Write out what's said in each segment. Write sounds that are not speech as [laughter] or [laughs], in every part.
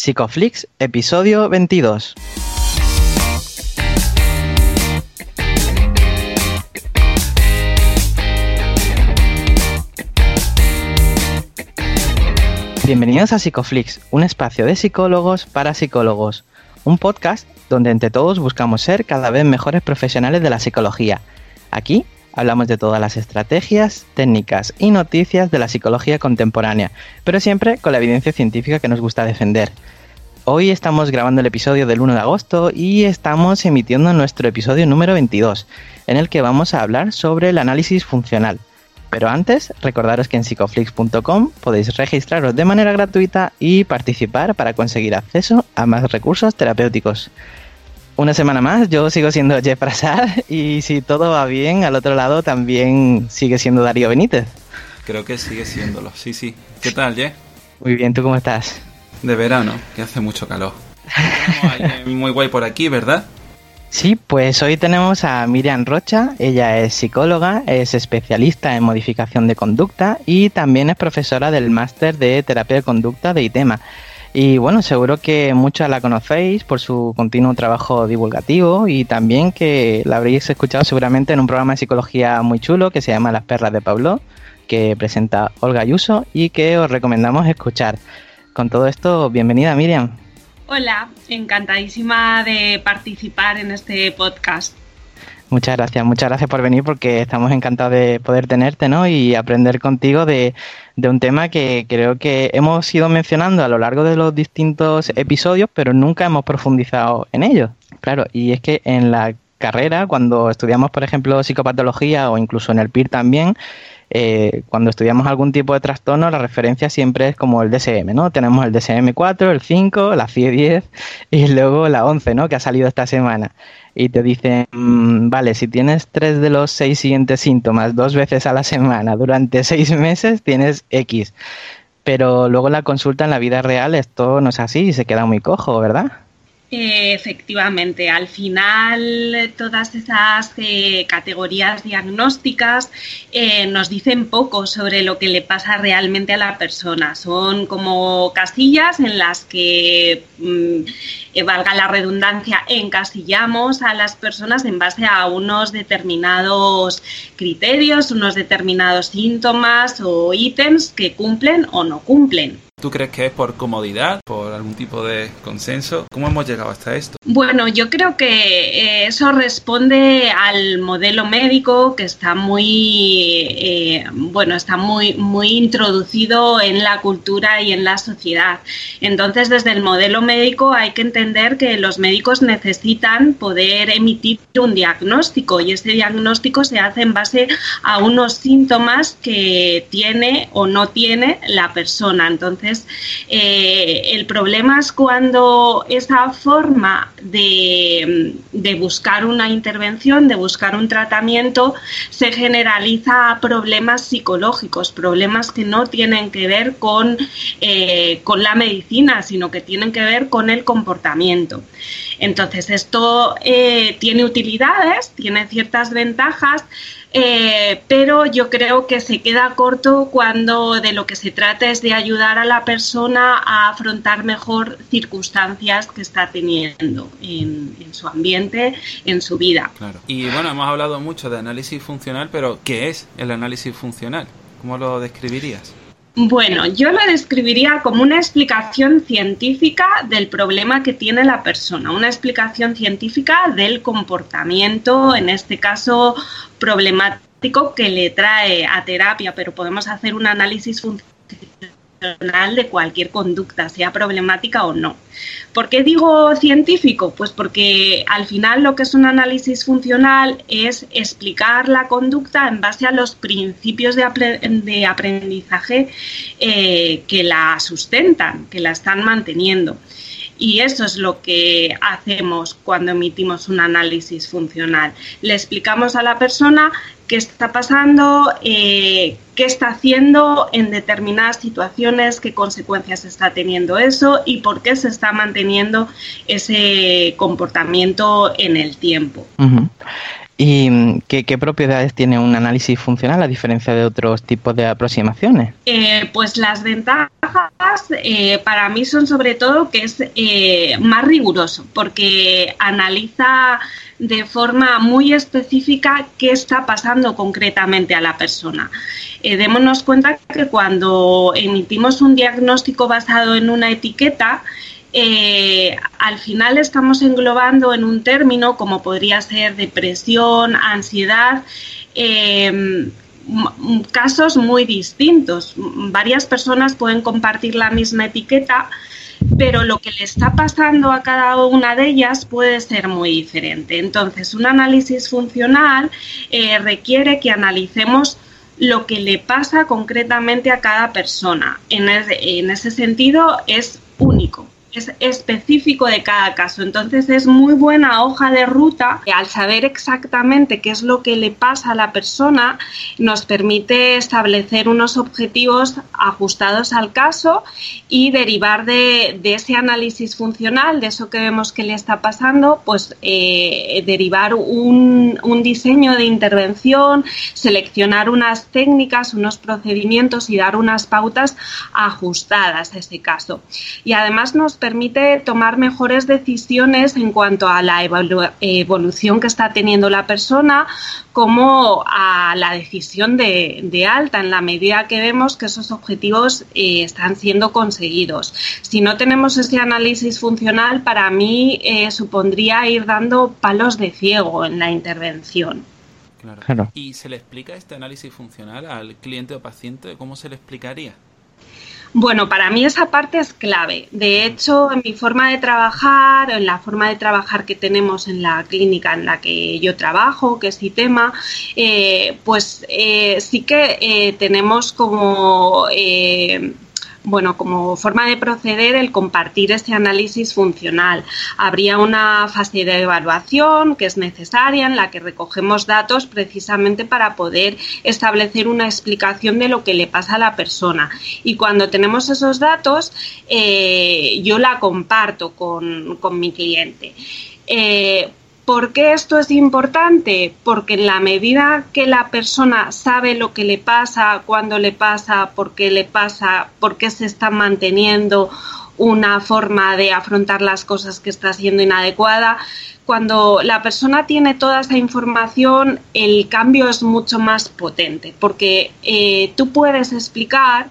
Psicoflix, episodio 22. Bienvenidos a Psicoflix, un espacio de psicólogos para psicólogos, un podcast donde entre todos buscamos ser cada vez mejores profesionales de la psicología. Aquí hablamos de todas las estrategias, técnicas y noticias de la psicología contemporánea, pero siempre con la evidencia científica que nos gusta defender. Hoy estamos grabando el episodio del 1 de agosto y estamos emitiendo nuestro episodio número 22, en el que vamos a hablar sobre el análisis funcional. Pero antes, recordaros que en psicoflix.com podéis registraros de manera gratuita y participar para conseguir acceso a más recursos terapéuticos. Una semana más, yo sigo siendo Jeff Prasad [laughs] y si todo va bien, al otro lado también sigue siendo Darío Benítez. Creo que sigue siéndolo, sí, sí. ¿Qué tal, Jeff? Muy bien, ¿tú cómo estás? De verano, que hace mucho calor. [laughs] muy guay por aquí, ¿verdad? Sí, pues hoy tenemos a Miriam Rocha, ella es psicóloga, es especialista en modificación de conducta y también es profesora del máster de terapia de conducta de ITEMA. Y bueno, seguro que muchos la conocéis por su continuo trabajo divulgativo y también que la habréis escuchado seguramente en un programa de psicología muy chulo que se llama Las Perlas de Pablo, que presenta Olga Ayuso y que os recomendamos escuchar. Con todo esto, bienvenida Miriam. Hola, encantadísima de participar en este podcast. Muchas gracias, muchas gracias por venir porque estamos encantados de poder tenerte ¿no? y aprender contigo de, un tema que creo que hemos ido mencionando a lo largo de los distintos episodios, pero nunca hemos profundizado en ello. Claro, y es que en la carrera, cuando estudiamos, por ejemplo, psicopatología o incluso en el PIR también, eh, cuando estudiamos algún tipo de trastorno, la referencia siempre es como el DSM, ¿no? Tenemos el DSM-4, el 5, la CIE-10 y luego la 11, ¿no? Que ha salido esta semana. Y te dicen, mm, vale, si tienes tres de los seis siguientes síntomas dos veces a la semana durante [laughs] seis meses, tienes X. Pero luego la consulta en la vida real esto no es así y se queda muy cojo, ¿verdad? Efectivamente, al final todas esas eh, categorías diagnósticas eh, nos dicen poco sobre lo que le pasa realmente a la persona. Son como casillas en las que, mm, eh, valga la redundancia, encasillamos a las personas en base a unos determinados criterios, unos determinados síntomas o ítems que cumplen o no cumplen. ¿Tú crees que es por comodidad, por algún tipo de consenso? ¿Cómo hemos llegado hasta esto? Bueno, yo creo que eh, eso responde al modelo médico que está muy, eh, bueno, está muy, muy introducido en la cultura y en la sociedad. Entonces, desde el modelo médico hay que entender que los médicos necesitan poder emitir un diagnóstico y ese diagnóstico se hace en base a unos síntomas que tiene o no tiene la persona. Entonces, eh, el problema es cuando esa forma de, buscar una intervención, de buscar un tratamiento, se generaliza a problemas psicológicos, problemas que no tienen que ver con, eh, con la medicina, sino que tienen que ver con el comportamiento. Entonces, esto eh, tiene utilidades, tiene ciertas ventajas, eh, pero yo creo que se queda corto cuando de lo que se trata es de ayudar a la persona a afrontar mejor circunstancias que está teniendo en, en su ambiente, en su vida. Claro. Y bueno, hemos hablado mucho de análisis funcional, pero ¿qué es el análisis funcional? ¿Cómo lo describirías? Bueno, yo lo describiría como una explicación científica del problema que tiene la persona, una explicación científica del comportamiento, en este caso problemático, que le trae a terapia, pero podemos hacer un análisis funcional de cualquier conducta, sea problemática o no. ¿Por qué digo científico? Pues porque al final lo que es un análisis funcional es explicar la conducta en base a los principios de, aprendizaje eh, que la sustentan, que la están manteniendo. Y eso es lo que hacemos cuando emitimos un análisis funcional. Le explicamos a la persona qué está pasando, eh, qué está haciendo en determinadas situaciones, qué consecuencias está teniendo eso y por qué se está manteniendo ese comportamiento en el tiempo. ¿Y qué, propiedades tiene un análisis funcional a diferencia de otros tipos de aproximaciones? Eh, pues las ventajas eh, para mí son sobre todo que es eh, más riguroso porque analiza de forma muy específica qué está pasando concretamente a la persona. démonos cuenta que cuando emitimos un diagnóstico basado en una etiqueta, eh, al final estamos englobando en un término como podría ser depresión, ansiedad, em, casos muy distintos. Varias personas pueden compartir la misma etiqueta, pero lo que le está pasando a cada una de ellas puede ser muy diferente. Entonces, un análisis funcional eh, requiere que analicemos lo que le pasa concretamente a cada persona. en ese sentido, es único es específico de cada caso. Entonces es muy buena hoja de ruta al saber exactamente qué es lo que le pasa a la persona, nos permite establecer unos objetivos ajustados al caso y derivar de, ese análisis funcional, de eso que vemos que le está pasando, pues eh, derivar un, un diseño de intervención, seleccionar unas técnicas, unos procedimientos y dar unas pautas ajustadas a ese caso. Y además nos permite tomar mejores decisiones en cuanto a la evolución que está teniendo la persona, como a la decisión de, alta, en la medida que vemos que esos objetivos eh, están siendo conseguidos. Si no tenemos ese análisis funcional, para mí eh, supondría ir dando palos de ciego en la intervención. Claro. ¿Y se le explica este análisis funcional al cliente o paciente? ¿Cómo se le explicaría? Bueno, para mí esa parte es clave. De hecho, en mi forma de trabajar, en la forma de trabajar que tenemos en la clínica en la que yo trabajo, que es ITEMA, eh, pues eh, sí que eh, tenemos como bueno, como forma de proceder el compartir este análisis funcional. Habría una fase de evaluación que es necesaria en la que recogemos datos precisamente para poder establecer una explicación de lo que le pasa a la persona. Y cuando tenemos esos datos, eh, yo la comparto con, mi cliente. Eh, ¿Por qué esto es importante? Porque en la medida que la persona sabe lo que le pasa, cuándo le pasa, por qué le pasa, por qué se está manteniendo una forma de afrontar las cosas que está siendo inadecuada, cuando la persona tiene toda esa información, el cambio es mucho más potente, porque eh, tú puedes explicar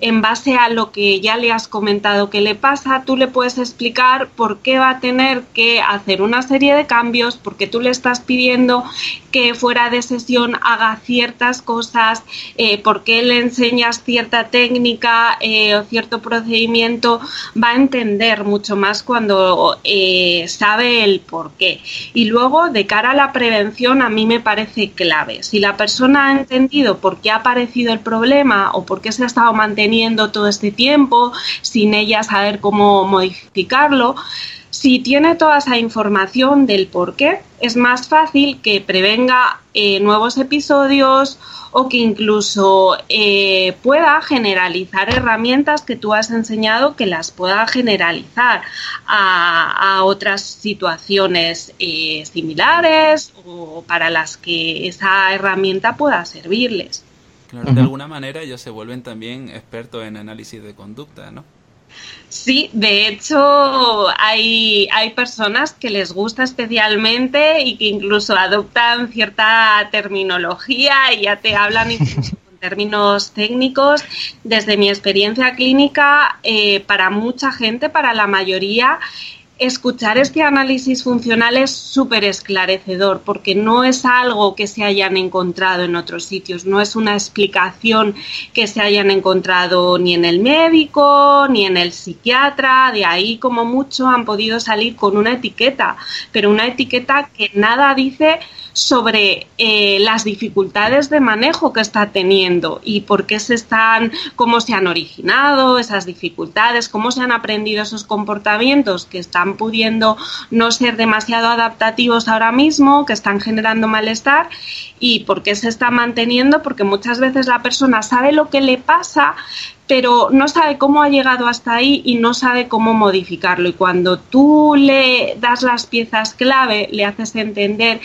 en base a lo que ya le has comentado que le pasa, tú le puedes explicar por qué va a tener que hacer una serie de cambios, porque tú le estás pidiendo que fuera de sesión haga ciertas cosas, eh, por qué le enseñas cierta técnica eh, o cierto procedimiento, va a entender mucho más cuando eh, sabe el por qué. Y luego, de cara a la prevención, a mí me parece clave. Si la persona ha entendido por qué ha aparecido el problema o por qué se ha estado manteniendo todo este tiempo sin ella saber cómo modificarlo. Si tiene toda esa información del por qué, es más fácil que prevenga eh, nuevos episodios o que incluso eh, pueda generalizar herramientas que tú has enseñado que las pueda generalizar a, otras situaciones eh, similares o para las que esa herramienta pueda servirles de alguna manera ellos se vuelven también expertos en análisis de conducta, ¿no? Sí, de hecho hay, hay personas que les gusta especialmente y que incluso adoptan cierta terminología y ya te hablan incluso [laughs] con términos técnicos. Desde mi experiencia clínica, eh, para mucha gente, para la mayoría, escuchar este análisis funcional es súper esclarecedor porque no es algo que se hayan encontrado en otros sitios, no es una explicación que se hayan encontrado ni en el médico ni en el psiquiatra, de ahí como mucho han podido salir con una etiqueta, pero una etiqueta que nada dice sobre eh, las dificultades de manejo que está teniendo y por qué se están, cómo se han originado esas dificultades, cómo se han aprendido esos comportamientos que están pudiendo no ser demasiado adaptativos ahora mismo, que están generando malestar y por qué se está manteniendo, porque muchas veces la persona sabe lo que le pasa, pero no sabe cómo ha llegado hasta ahí y no sabe cómo modificarlo. Y cuando tú le das las piezas clave, le haces entender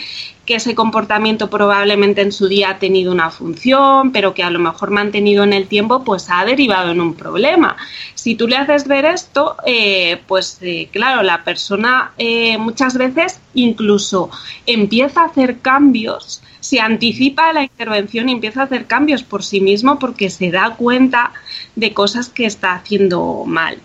que ese comportamiento probablemente en su día ha tenido una función, pero que a lo mejor mantenido en el tiempo, pues ha derivado en un problema. Si tú le haces ver esto, eh, pues eh, claro, la persona eh, muchas veces incluso empieza a hacer cambios, se anticipa a la intervención y empieza a hacer cambios por sí mismo porque se da cuenta de cosas que está haciendo mal.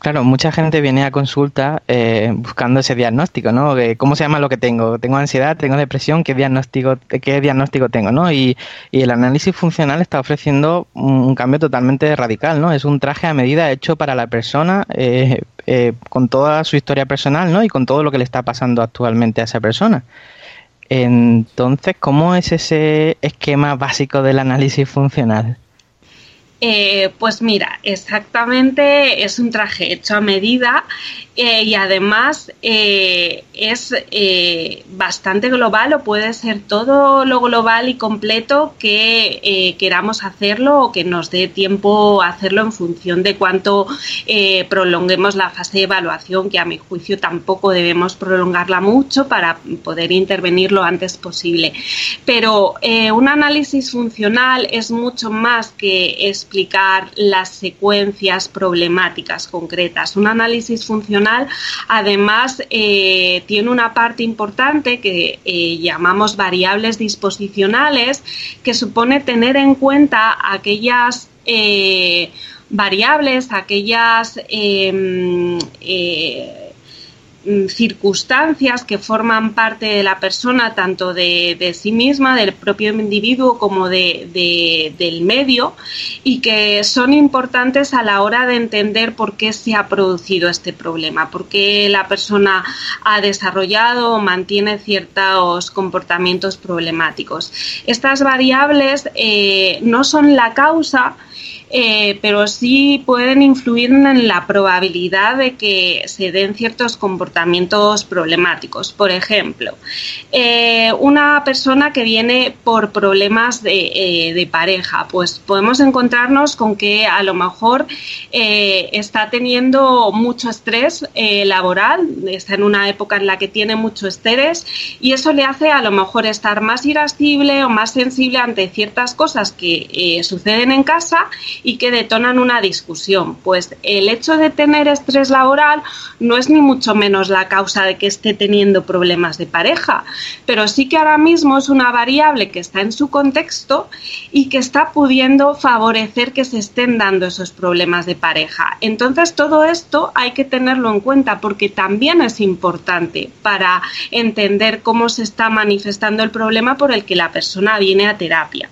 Claro, mucha gente viene a consulta eh, buscando ese diagnóstico, ¿no? ¿Cómo se llama lo que tengo? ¿Tengo ansiedad? ¿Tengo depresión? ¿Qué diagnóstico, qué diagnóstico tengo? ¿no? Y, el análisis funcional está ofreciendo un, cambio totalmente radical, ¿no? Es un traje a medida hecho para la persona eh, eh, con toda su historia personal, ¿no? Y con todo lo que le está pasando actualmente a esa persona. Entonces, ¿cómo es ese esquema básico del análisis funcional? Eh, pues mira, exactamente es un traje hecho a medida eh, y además eh, es bastante global o puede ser todo lo global y completo que queramos hacerlo o que nos dé tiempo a hacerlo en función de cuánto prolonguemos la fase de evaluación, que a mi juicio tampoco debemos prolongarla mucho para poder intervenir lo antes posible. Pero un análisis funcional es mucho más que explicar las secuencias problemáticas concretas. Un análisis funcional, además, eh, tiene una parte importante que eh, llamamos variables disposicionales, que supone tener en cuenta aquellas eh, variables, aquellas em, circunstancias que forman parte de la persona, tanto de, sí misma, del propio individuo, como de, del medio, y que son importantes a la hora de entender por qué se ha producido este problema, por qué la persona ha desarrollado o mantiene ciertos comportamientos problemáticos. Estas variables eh, no son la causa, eh, pero sí pueden influir en la probabilidad de que se den ciertos comportamientos problemáticos. Por ejemplo, eh, una persona que viene por problemas de, eh, de, pareja, pues podemos encontrarnos con que a lo mejor está teniendo mucho estrés laboral, está en una época en la que tiene mucho estrés y eso le hace a lo mejor estar más irascible o más sensible ante ciertas cosas que suceden en casa y que detonan una discusión. Pues el hecho de tener estrés laboral no es ni mucho menos la causa de que esté teniendo problemas de pareja, pero sí que ahora mismo es una variable que está en su contexto y que está pudiendo favorecer que se estén dando esos problemas de pareja. Entonces todo esto hay que tenerlo en cuenta porque también es importante para entender cómo se está manifestando el problema por el que la persona viene a terapia.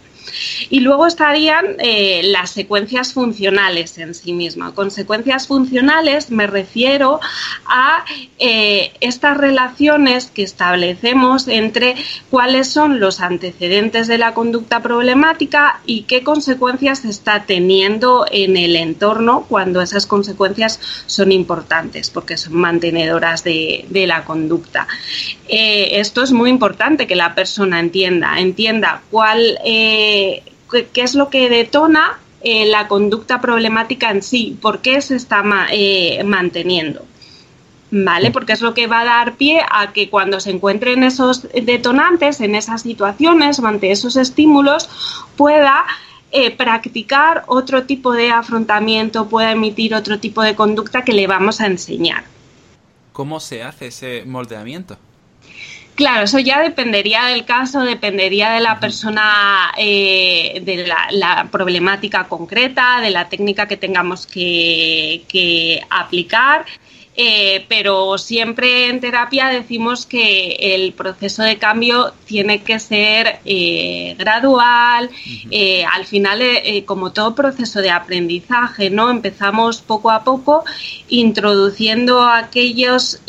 Y luego estarían eh, las secuencias funcionales en sí mismas. Con secuencias funcionales me refiero a eh, estas relaciones que establecemos entre cuáles son los antecedentes de la conducta problemática y qué consecuencias está teniendo en el entorno cuando esas consecuencias son importantes, porque son mantenedoras de, la conducta. Eh, esto es muy importante que la persona entienda, entienda cuál qué es lo que detona eh, la conducta problemática en sí, por qué se está eh, manteniendo. ¿Vale? Porque es lo que va a dar pie a que cuando se encuentren esos detonantes, en esas situaciones o ante esos estímulos, pueda eh, practicar otro tipo de afrontamiento, pueda emitir otro tipo de conducta que le vamos a enseñar. ¿Cómo se hace ese moldeamiento? Claro, eso ya dependería del caso, dependería de la persona, eh, de la, problemática concreta, de la técnica que tengamos que, aplicar. Eh, pero siempre en terapia decimos que el proceso de cambio tiene que ser eh, gradual. al final, como todo proceso de aprendizaje, ¿no? Empezamos poco a poco introduciendo aquellos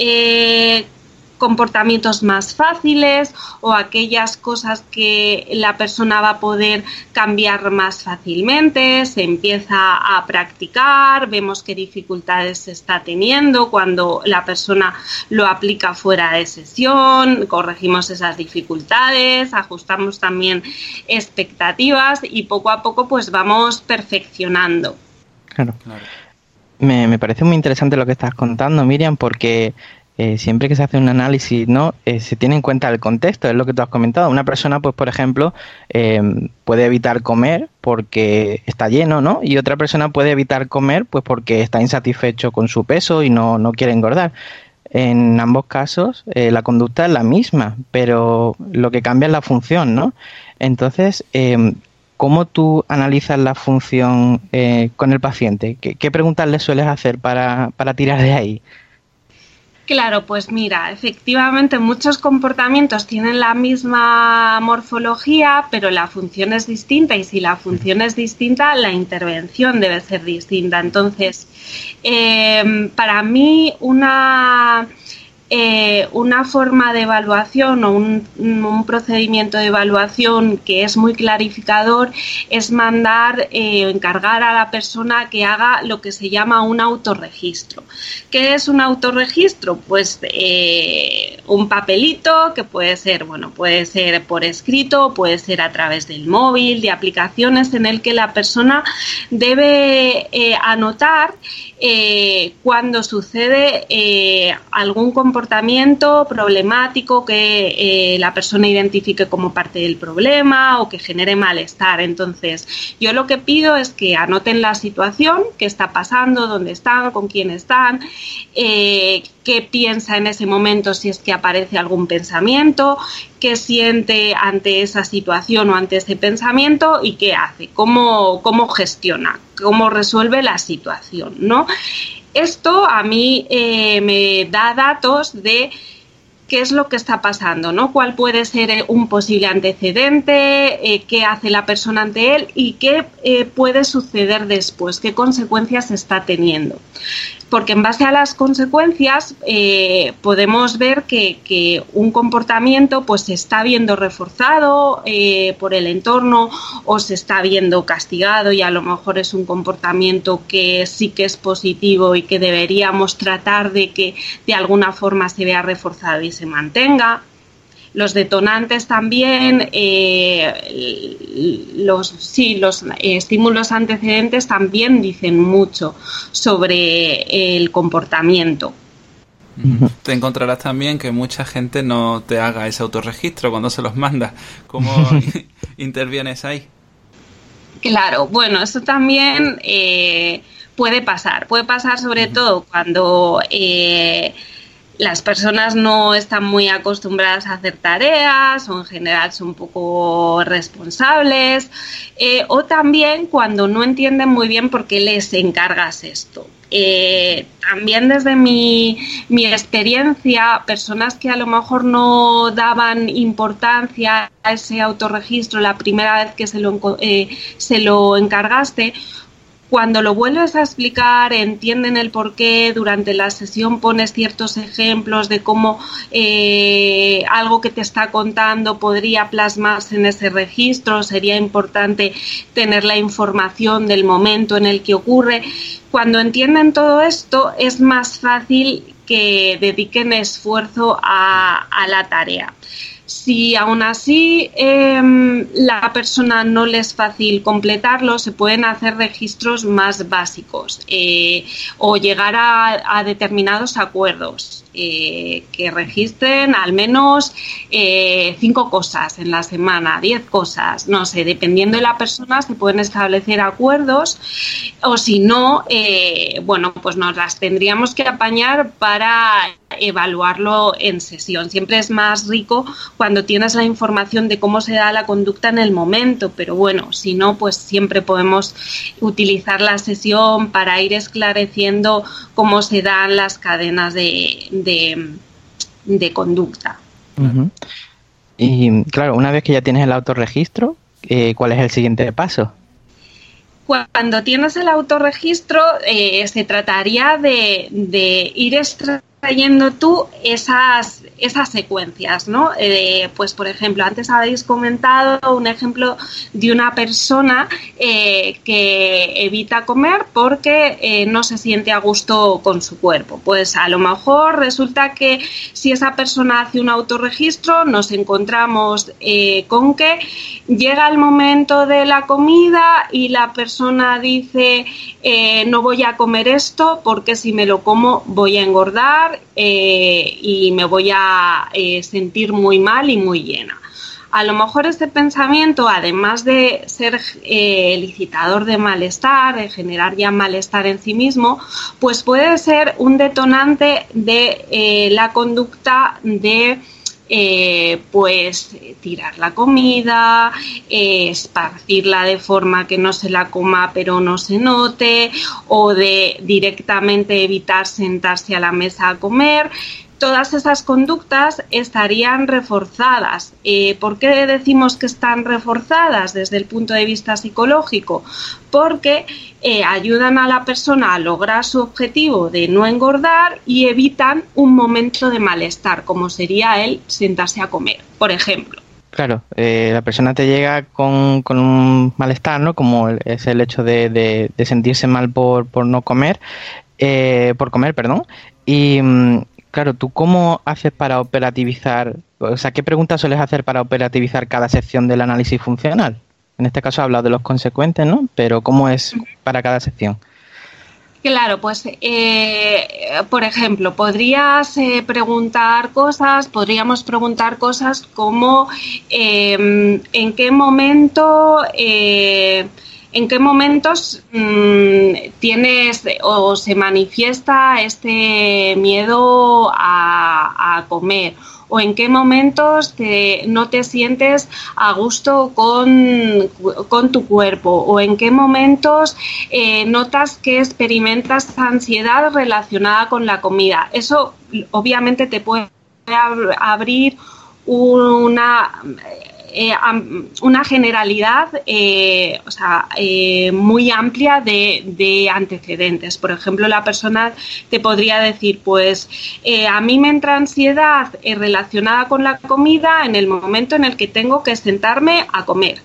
comportamientos más fáciles o aquellas cosas que la persona va a poder cambiar más fácilmente, se empieza a practicar, vemos qué dificultades se está teniendo cuando la persona lo aplica fuera de sesión, corregimos esas dificultades, ajustamos también expectativas y poco a poco pues vamos perfeccionando. Claro. Me, me, parece muy interesante lo que estás contando, Miriam, porque eh, siempre que se hace un análisis, ¿no? Eh, se tiene en cuenta el contexto, es lo que tú has comentado. Una persona, pues, por ejemplo, eh, puede evitar comer porque está lleno, ¿no? Y otra persona puede evitar comer, pues, porque está insatisfecho con su peso y no, no quiere engordar. En ambos casos, la conducta es la misma, pero lo que cambia es la función, ¿no? Entonces, ¿Cómo tú analizas la función con el paciente? ¿Qué, preguntas le sueles hacer para, tirar de ahí? Claro, pues mira, efectivamente muchos comportamientos tienen la misma morfología, pero la función es distinta y si la función es distinta, la intervención debe ser distinta. Entonces, eh, para mí una eh, una forma de evaluación o un, procedimiento de evaluación que es muy clarificador es mandar eh, encargar a la persona que haga lo que se llama un autorregistro. ¿Qué es un autorregistro? Pues eh, un papelito que puede ser, bueno, puede ser por escrito, puede ser a través del móvil, de aplicaciones en el que la persona debe anotar cuando sucede algún comportamiento problemático que eh, la persona identifique como parte del problema o que genere malestar. Entonces, yo lo que pido es que anoten la situación, qué está pasando, dónde están, con quién están, eh, qué piensa en ese momento si es que aparece algún pensamiento, qué siente ante esa situación o ante ese pensamiento y qué hace, cómo, cómo gestiona, cómo resuelve la situación, ¿no? Esto a mí eh, me da datos de qué es lo que está pasando, ¿no? Cuál puede ser eh, un posible antecedente, eh, qué hace la persona ante él y qué puede suceder después, qué consecuencias está teniendo porque en base a las consecuencias eh, podemos ver que, un comportamiento pues se está viendo reforzado eh, por el entorno o se está viendo castigado y a lo mejor es un comportamiento que sí que es positivo y que deberíamos tratar de que de alguna forma se vea reforzado y se mantenga. Los detonantes también, eh, los, sí, los estímulos antecedentes también dicen mucho sobre el comportamiento. Te encontrarás también que mucha gente no te haga ese autorregistro cuando se los manda. ¿Cómo [laughs] intervienes ahí? Claro, bueno, eso también eh, puede pasar. Puede pasar sobre todo cuando eh, las personas no están muy acostumbradas a hacer tareas o en general son poco responsables eh, o también cuando no entienden muy bien por qué les encargas esto. Eh, también desde mi, mi, experiencia, personas que a lo mejor no daban importancia a ese autorregistro la primera vez que se lo, eh, se lo encargaste, cuando lo vuelves a explicar, entienden el por qué, durante la sesión pones ciertos ejemplos de cómo eh, algo que te está contando podría plasmarse en ese registro, sería importante tener la información del momento en el que ocurre. Cuando entienden todo esto, es más fácil que dediquen esfuerzo a la tarea. Si aún así em, la persona no le es fácil completarlo, se pueden hacer registros más básicos eh, o llegar a, determinados acuerdos eh, que registren al menos eh, cinco cosas en la semana, diez cosas, no sé, dependiendo de la persona se pueden establecer acuerdos o si no, bueno, pues nos las tendríamos que apañar para evaluarlo en sesión. Siempre es más rico cuando tienes la información de cómo se da la conducta en el momento, pero bueno, si no, pues siempre podemos utilizar la sesión para ir esclareciendo cómo se dan las cadenas de, de, conducta. Y claro, una vez que ya tienes el autorregistro, eh, ¿cuál es el siguiente paso? Cuando tienes el autorregistro, eh, se trataría de, de ir trayendo tú esas, esas secuencias, ¿no? Eh, pues, por ejemplo, antes habéis comentado un ejemplo de una persona eh, que evita comer porque eh, no se siente a gusto con su cuerpo. Pues a lo mejor resulta que si esa persona hace un autorregistro, nos encontramos con que llega el momento de la comida y la persona dice no voy a comer esto porque si me lo como voy a engordar eh, y me voy a eh, sentir muy mal y muy llena. A lo mejor este pensamiento, además de ser eh, licitador de malestar, de generar ya malestar en sí mismo, pues puede ser un detonante de la conducta de eh, pues tirar la comida, esparcirla de forma que no se la coma pero no se note, o de directamente evitar sentarse a la mesa a comer todas esas conductas estarían reforzadas. Eh, ¿Por qué decimos que están reforzadas desde el punto de vista psicológico? Porque eh, ayudan a la persona a lograr su objetivo de no engordar y evitan un momento de malestar, como sería el sentarse a comer, por ejemplo. Claro, eh, la persona te llega con, un malestar, ¿no? Como es el hecho de, sentirse mal por, por no comer, por comer, perdón. Y, mm, Claro, ¿tú cómo haces para operativizar, o sea, qué preguntas sueles hacer para operativizar cada sección del análisis funcional? En este caso he hablado de los consecuentes, ¿no? Pero ¿cómo es para cada sección? Claro, pues, eh, por ejemplo, podrías eh, preguntar cosas, podríamos preguntar cosas como em, en qué momento eh, en qué momentos mm, tienes o se manifiesta este miedo a, comer o en qué momentos no te sientes a gusto con, tu cuerpo o en qué momentos eh, notas que experimentas ansiedad relacionada con la comida. Eso obviamente te puede abrir una eh, una generalidad eh, o sea, eh, muy amplia de, antecedentes. Por ejemplo, la persona te podría decir, pues a mí me entra ansiedad relacionada con la comida en el momento en el que tengo que sentarme a comer.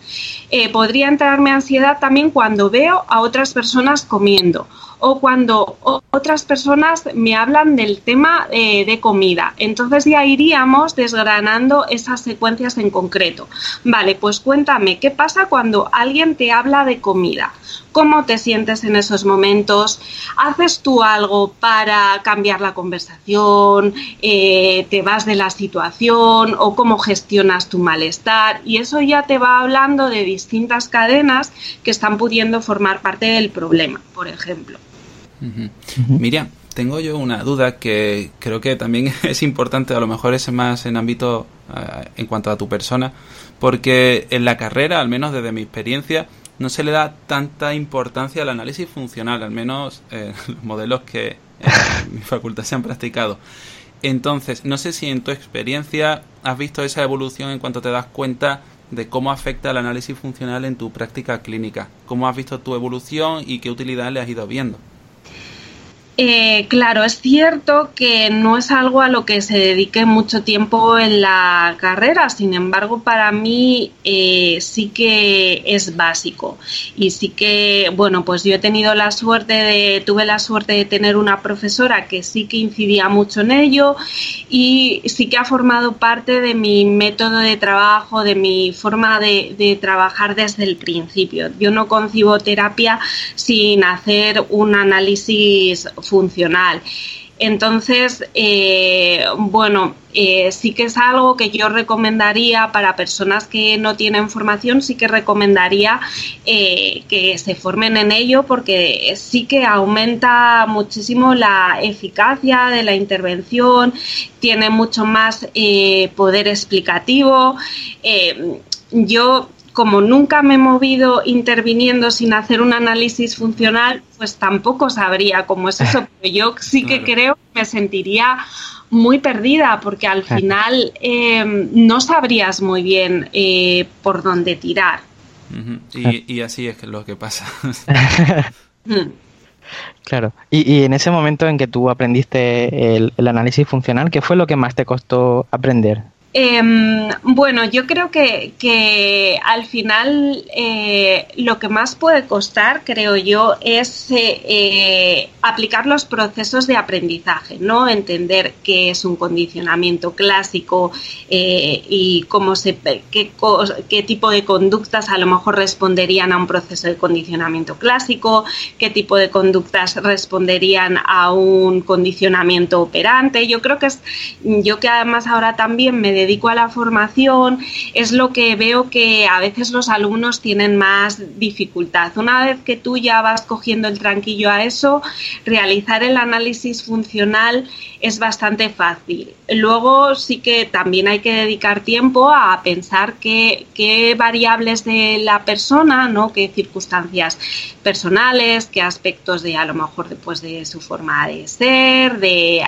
Podría entrarme ansiedad también cuando veo a otras personas comiendo o cuando otras personas me hablan del tema eh, de comida. Entonces ya iríamos desgranando esas secuencias en concreto. Vale, pues cuéntame, ¿qué pasa cuando alguien te habla de comida? ¿Cómo te sientes en esos momentos? ¿Haces tú algo para cambiar la conversación? Eh, ¿Te vas de la situación? ¿O cómo gestionas tu malestar? Y eso ya te va hablando de distintas cadenas que están pudiendo formar parte del problema, por ejemplo. Miriam, tengo yo una duda que creo que también [laughs] es importante, a lo mejor es más en ámbito eh, en cuanto a tu persona, porque en la carrera, al menos desde mi experiencia, no se le da tanta importancia al análisis funcional, al menos eh, [laughs] los modelos que en [laughs] mi facultad se han practicado. Entonces, no sé si en tu experiencia has visto esa evolución en cuanto te das cuenta de cómo afecta el análisis funcional en tu práctica clínica. ¿Cómo has visto tu evolución y qué utilidad le has ido viendo? Eh, claro, es cierto que no es algo a lo que se dedique mucho tiempo en la carrera, sin embargo, para mí eh, sí que es básico. Y sí que, bueno, pues yo he tenido la suerte de, tuve la suerte de tener una profesora que sí que incidía mucho en ello y sí que ha formado parte de mi método de trabajo, de mi forma de, de trabajar desde el principio. Yo no concibo terapia sin hacer un análisis funcional. Entonces, eh, bueno, eh, sí que es algo que yo recomendaría para personas que no tienen formación, sí que recomendaría eh, que se formen en ello porque sí que aumenta muchísimo la eficacia de la intervención, tiene mucho más poder explicativo. yo como nunca me he movido interviniendo sin hacer un análisis funcional, pues tampoco sabría cómo es eso. [laughs] Pero yo sí que creo que me sentiría muy perdida porque al final eh, no sabrías muy bien eh, por dónde tirar. y, así es lo que pasa. [laughs] Mm. Claro. Y, y, en ese momento en que tú aprendiste el, el análisis funcional, ¿qué fue lo que más te costó aprender? Eh, bueno, yo creo que, que al final eh, lo que más puede costar, creo yo, es eh, aplicar los procesos de aprendizaje, ¿no? Entender qué es un condicionamiento clásico eh, y cómo se, qué tipo de conductas a lo mejor responderían a un proceso de condicionamiento clásico, qué tipo de conductas responderían a un condicionamiento operante. Yo creo que es, yo que además ahora también me dedico a la formación, es lo que veo que a veces los alumnos tienen más dificultad. Una vez que tú ya vas cogiendo el tranquillo a eso, realizar el análisis funcional es bastante fácil. Luego sí que también hay que dedicar tiempo a pensar qué, qué variables de la persona, ¿no? qué circunstancias personales, qué aspectos de a lo mejor después de su forma de ser, de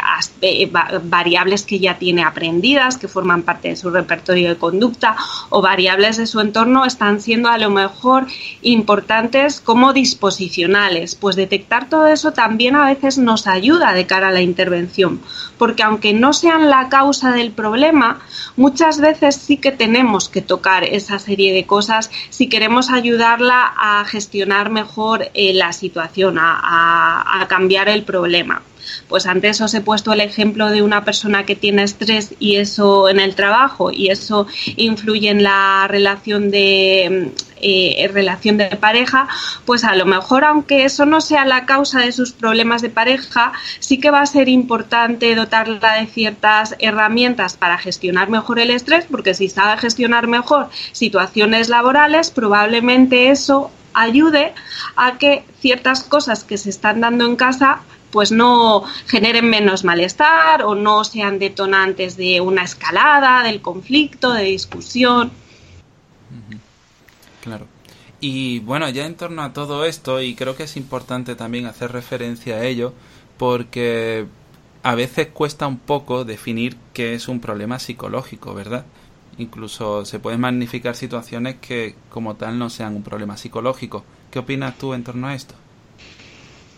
variables que ya tiene aprendidas, que forman parte de su repertorio de conducta o variables de su entorno están siendo a lo mejor importantes como disposicionales. Pues detectar todo eso también a veces nos ayuda de cara a la intervención, porque aunque no sean la causa del problema, muchas veces sí que tenemos que tocar esa serie de cosas si queremos ayudarla a gestionar mejor eh, la situación, a, cambiar el problema. Pues antes os he puesto el ejemplo de una persona que tiene estrés y eso en el trabajo y eso influye en la relación de eh, relación de pareja, pues a lo mejor aunque eso no sea la causa de sus problemas de pareja, sí que va a ser importante dotarla de ciertas herramientas para gestionar mejor el estrés, porque si sabe gestionar mejor situaciones laborales, probablemente eso ayude a que ciertas cosas que se están dando en casa pues no generen menos malestar o no sean detonantes de una escalada, del conflicto, de discusión. Claro. Y bueno, ya en torno a todo esto, y creo que es importante también hacer referencia a ello, porque a veces cuesta un poco definir qué es un problema psicológico, ¿verdad? Incluso se pueden magnificar situaciones que como tal no sean un problema psicológico. ¿Qué opinas tú en torno a esto?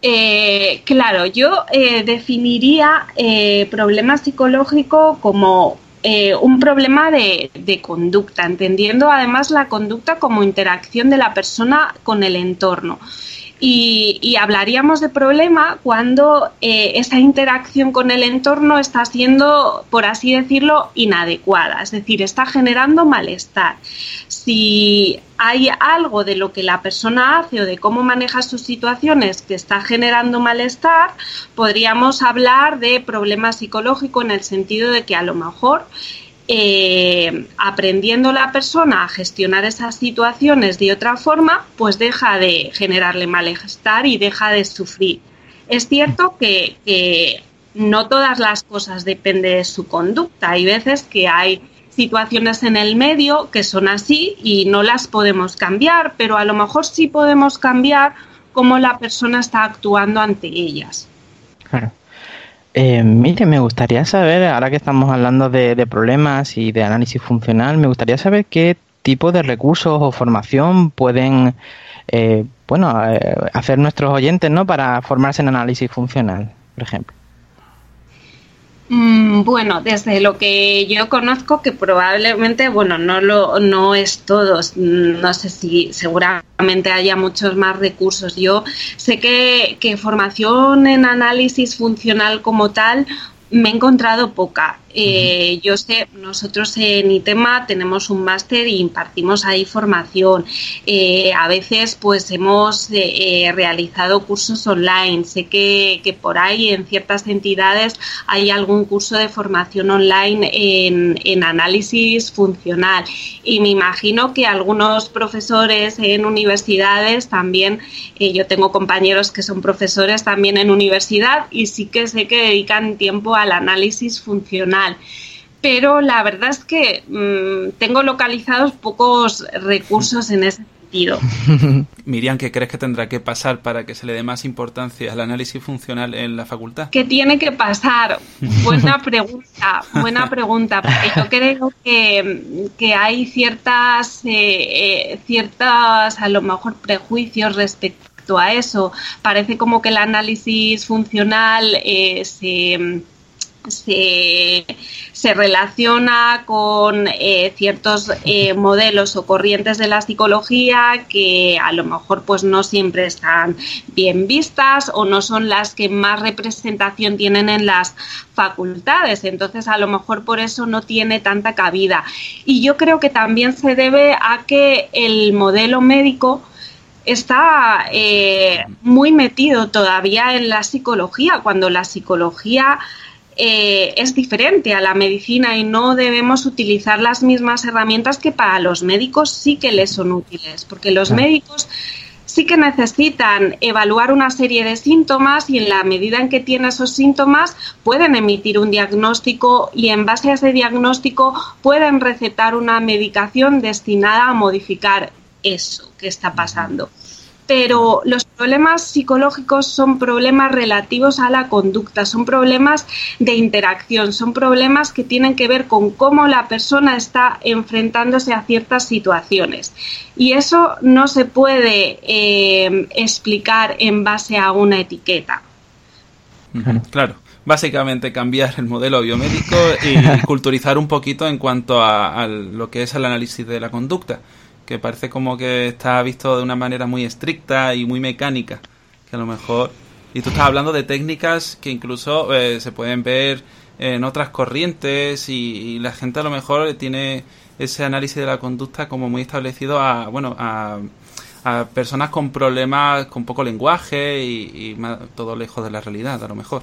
Eh, claro, yo eh, definiría eh, problema psicológico como eh, un problema de, de, conducta, entendiendo además la conducta como interacción de la persona con el entorno. Y, y hablaríamos de problema cuando eh, esa interacción con el entorno está siendo, por así decirlo, inadecuada, es decir, está generando malestar. Si hay algo de lo que la persona hace o de cómo maneja sus situaciones que está generando malestar, podríamos hablar de problema psicológico en el sentido de que a lo mejor eh, aprendiendo la persona a gestionar esas situaciones de otra forma, pues deja de generarle malestar y deja de sufrir. Es cierto que, que no todas las cosas dependen de su conducta. Hay veces que hay situaciones en el medio que son así y no las podemos cambiar, pero a lo mejor sí podemos cambiar cómo la persona está actuando ante ellas. Claro. Eh, mire, me gustaría saber, ahora que estamos hablando de, de, problemas y de análisis funcional, me gustaría saber qué tipo de recursos o formación pueden, eh, bueno, eh, hacer nuestros oyentes, ¿no? Para formarse en análisis funcional, por ejemplo. Mm, bueno, desde lo que yo conozco, que probablemente, bueno, no lo, no es todo, no sé si seguramente haya muchos más recursos. Yo sé que, que formación en análisis funcional como tal me he encontrado poca. Eh, yo sé, nosotros en ITEMA tenemos un máster y impartimos ahí formación. Eh, a veces pues hemos eh, realizado cursos online. Sé que, que, por ahí en ciertas entidades hay algún curso de formación online en, en análisis funcional. Y me imagino que algunos profesores en universidades también, yo tengo compañeros que son profesores también en universidad y sí que sé que dedican tiempo al análisis funcional pero la verdad es que mmm, tengo localizados pocos recursos en ese sentido. [laughs] Miriam, ¿qué crees que tendrá que pasar para que se le dé más importancia al análisis funcional en la facultad? ¿Qué tiene que pasar? Buena [laughs] pregunta, buena pregunta, porque yo creo que, que hay ciertas, eh, eh, ciertas, a lo mejor, prejuicios respecto respecto a eso. Parece como que el análisis funcional eh, se se, se relaciona con eh, ciertos eh, modelos o corrientes de la psicología que a lo mejor pues no siempre están bien vistas o no son las que más representación tienen en las facultades. Entonces a lo mejor por eso no tiene tanta cabida. Y yo creo que también se debe a que el modelo médico está eh, muy metido todavía en la psicología cuando la psicología eh, es diferente a la medicina y no debemos utilizar las mismas herramientas que para los médicos sí que les son útiles, porque los médicos sí que necesitan evaluar una serie de síntomas y en la medida en que tiene esos síntomas pueden emitir un diagnóstico y en base a ese diagnóstico pueden recetar una medicación destinada a modificar eso que está pasando pero los problemas psicológicos son problemas relativos a la conducta, son problemas de interacción, son problemas que tienen que ver con cómo la persona está enfrentándose a ciertas situaciones. Y eso no se puede eh, explicar en base a una etiqueta. Claro. Básicamente cambiar el modelo biomédico y [laughs] culturizar un poquito en cuanto a, lo que es el análisis de la conducta que parece como que está visto de una manera muy estricta y muy mecánica, que a lo mejor... Y tú estás hablando de técnicas que incluso eh, se pueden ver en otras corrientes y, la gente a lo mejor tiene ese análisis de la conducta como muy establecido a, bueno, a, a personas con problemas con poco lenguaje y, y todo lejos de la realidad, a lo mejor.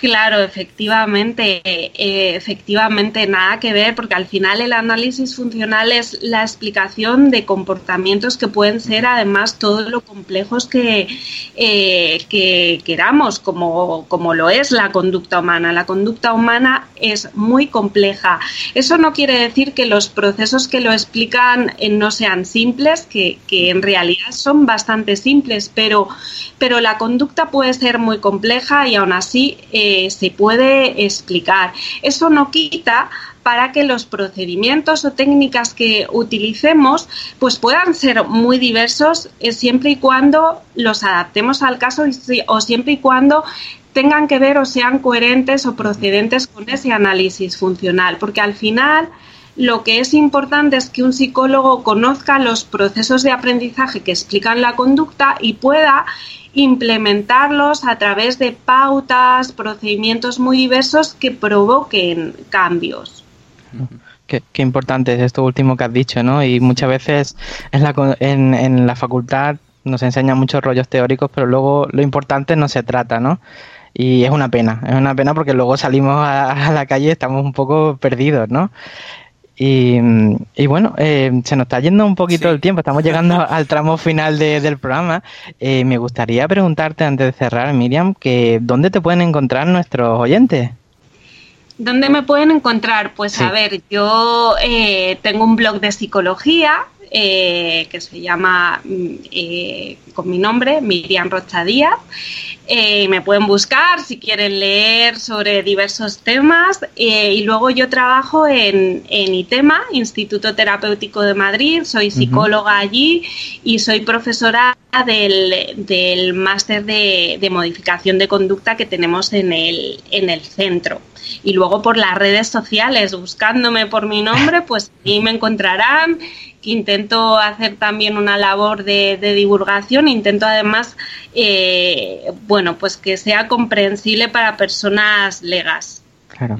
Claro, efectivamente, eh, efectivamente nada que ver, porque al final el análisis funcional es la explicación de comportamientos que pueden ser además todo lo complejos que, eh, que queramos, como, como lo es la conducta humana. La conducta humana es muy compleja. Eso no quiere decir que los procesos que lo explican eh, no sean simples, que, que en realidad son bastante simples, pero, pero la conducta puede ser muy compleja y aún así se puede explicar. Eso no quita para que los procedimientos o técnicas que utilicemos pues puedan ser muy diversos eh, siempre y cuando los adaptemos al caso o siempre y cuando tengan que ver o sean coherentes o procedentes con ese análisis funcional, porque al final lo que es importante es que un psicólogo conozca los procesos de aprendizaje que explican la conducta y pueda implementarlos a través de pautas, procedimientos muy diversos que provoquen cambios. Qué, importante es esto último que has dicho, ¿no? Y muchas veces en la, en, la facultad nos enseñan muchos rollos teóricos, pero luego lo importante no se trata, ¿no? Y es una pena, es una pena porque luego salimos a, a la calle y estamos un poco perdidos, ¿no? Y, bueno, eh, se nos está yendo un poquito el tiempo, estamos llegando [laughs] al tramo final del programa. Eh, me gustaría preguntarte antes de cerrar, Miriam, que ¿dónde te pueden encontrar nuestros oyentes? ¿Dónde me pueden encontrar? Pues a ver, yo eh, tengo un blog de psicología que se llama mm, con mi nombre, Miriam Rocha Díaz. Eh, me pueden buscar si quieren leer sobre diversos temas. Eh, y luego yo trabajo en, ITEMA, Instituto Terapéutico de Madrid, soy psicóloga allí y soy profesora del, máster de, modificación de conducta que tenemos en el, en el centro. Y luego por las redes sociales, buscándome por mi nombre, pues ahí me encontrarán intento hacer también una labor de, divulgación, intento además, eh, bueno, pues que sea comprensible para personas legas. Claro.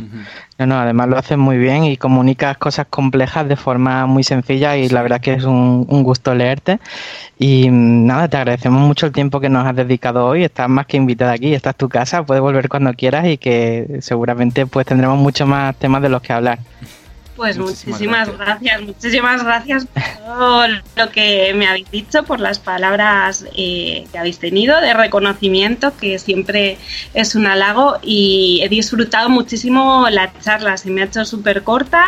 No, no, además lo haces muy bien y comunicas cosas complejas de forma muy sencilla y la verdad que es un, gusto leerte. Y mm, nada, te agradecemos mucho el tiempo que nos has dedicado hoy. Estás más que invitada aquí, esta es tu casa, puedes volver cuando quieras y que seguramente pues tendremos muchos más temas de los que hablar. Pues muchísimas, gracias. muchísimas gracias por todo lo que me habéis dicho, por las palabras eh, que habéis tenido de reconocimiento, que siempre es un halago y he disfrutado muchísimo la charla, se me ha hecho súper corta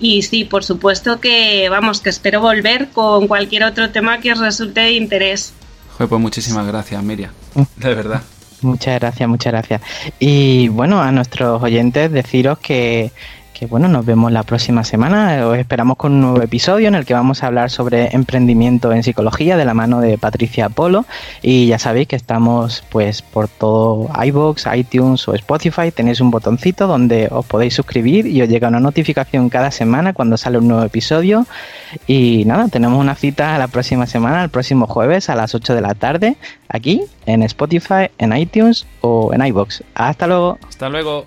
y sí, por supuesto que vamos, que espero volver con cualquier otro tema que os resulte de interés. pues muchísimas gracias, Miriam, de verdad. Muchas gracias, muchas gracias. Y bueno, a nuestros oyentes deciros que que bueno, nos vemos la próxima semana. Os esperamos con un nuevo episodio en el que vamos a hablar sobre emprendimiento en psicología de la mano de Patricia Polo. Y ya sabéis que estamos pues por todo iBox, iTunes o Spotify. Tenéis un botoncito donde os podéis suscribir y os llega una notificación cada semana cuando sale un nuevo episodio. Y nada, tenemos una cita la próxima semana, el próximo jueves a las 8 de la tarde, aquí en Spotify, en iTunes o en iBox. Hasta luego. Hasta luego.